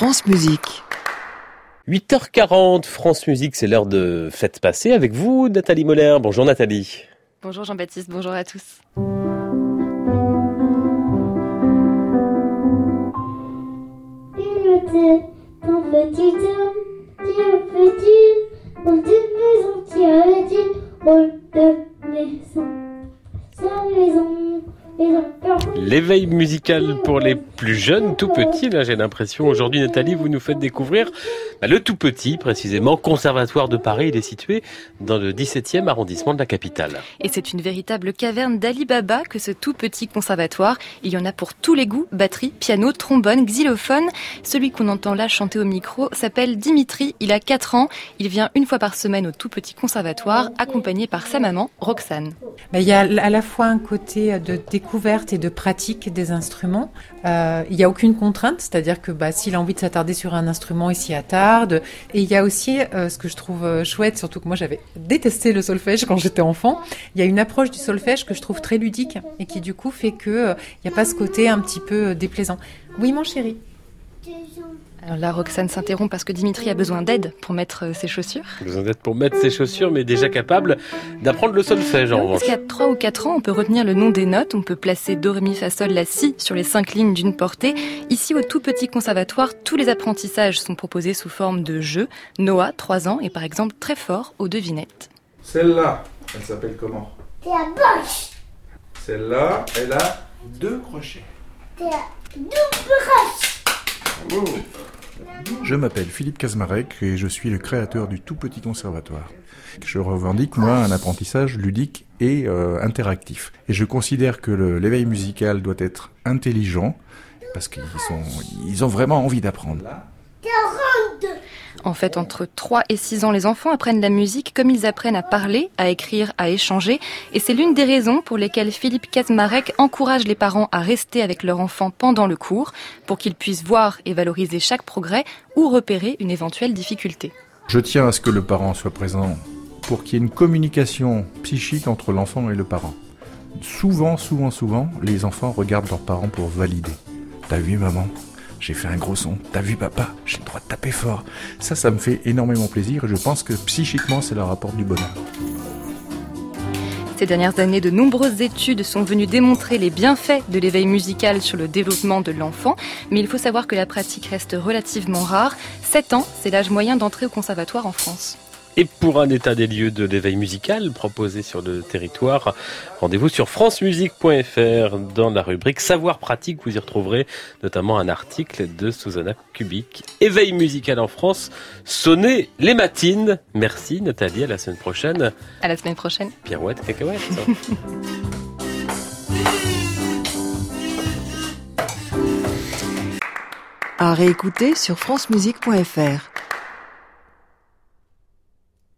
France Musique. 8h40, France Musique, c'est l'heure de fête passée avec vous, Nathalie Moller. Bonjour Nathalie. Bonjour Jean-Baptiste, bonjour à tous. L'éveil musical pour les plus jeunes, tout petits, là j'ai l'impression. Aujourd'hui Nathalie, vous nous faites découvrir bah, le tout petit, précisément, Conservatoire de Paris. Il est situé dans le 17e arrondissement de la capitale. Et c'est une véritable caverne d'Ali Baba que ce tout petit conservatoire. Il y en a pour tous les goûts, batterie, piano, trombone, xylophone. Celui qu'on entend là chanter au micro s'appelle Dimitri, il a 4 ans. Il vient une fois par semaine au tout petit conservatoire, accompagné par sa maman, Roxane. Bah, il y a à la fois un côté de découverte et de pratique des instruments. Euh, il n'y a aucune contrainte, c'est-à-dire que bah, s'il a envie de s'attarder sur un instrument, il s'y attarde. Et il y a aussi euh, ce que je trouve euh, chouette, surtout que moi j'avais détesté le solfège quand j'étais enfant. Il y a une approche du solfège que je trouve très ludique et qui du coup fait que il n'y a pas ce côté un petit peu déplaisant. Oui, mon chéri. Alors là, Roxane s'interrompt parce que Dimitri a besoin d'aide pour mettre euh, ses chaussures. Besoin d'aide pour mettre ses chaussures, mais déjà capable d'apprendre le solfège en revanche. Parce qu'à 3 ou 4 ans, on peut retenir le nom des notes, on peut placer Do, Ré, Mi, Fa, Sol, La, Si sur les cinq lignes d'une portée. Ici, au tout petit conservatoire, tous les apprentissages sont proposés sous forme de jeux. Noah, 3 ans, est par exemple très fort aux devinettes. Celle-là, elle s'appelle comment? T'es à gauche, Celle-là, elle a deux crochets. t'es à double croche. Je m'appelle Philippe Kazmarek et je suis le créateur du tout petit conservatoire. Je revendique, moi, un apprentissage ludique et euh, interactif. Et je considère que l'éveil musical doit être intelligent parce qu'ils ont vraiment envie d'apprendre. En fait, entre 3 et 6 ans, les enfants apprennent la musique comme ils apprennent à parler, à écrire, à échanger. Et c'est l'une des raisons pour lesquelles Philippe Kazmarek encourage les parents à rester avec leur enfant pendant le cours, pour qu'ils puissent voir et valoriser chaque progrès ou repérer une éventuelle difficulté. Je tiens à ce que le parent soit présent pour qu'il y ait une communication psychique entre l'enfant et le parent. Souvent, souvent, souvent, les enfants regardent leurs parents pour valider. T'as vu maman? J'ai fait un gros son. T'as vu papa? J'ai le droit de taper fort. Ça, ça me fait énormément plaisir et je pense que psychiquement, ça leur apporte du bonheur. Ces dernières années, de nombreuses études sont venues démontrer les bienfaits de l'éveil musical sur le développement de l'enfant, mais il faut savoir que la pratique reste relativement rare. 7 ans, c'est l'âge moyen d'entrée au conservatoire en France. Et pour un état des lieux de l'éveil musical proposé sur le territoire, rendez-vous sur francemusique.fr dans la rubrique Savoir pratique. Vous y retrouverez notamment un article de Susanna Kubik. Éveil musical en France, sonnez les matines. Merci Nathalie, à la semaine prochaine. À la semaine prochaine. Pirouette, cacahuète. À réécouter sur francemusique.fr.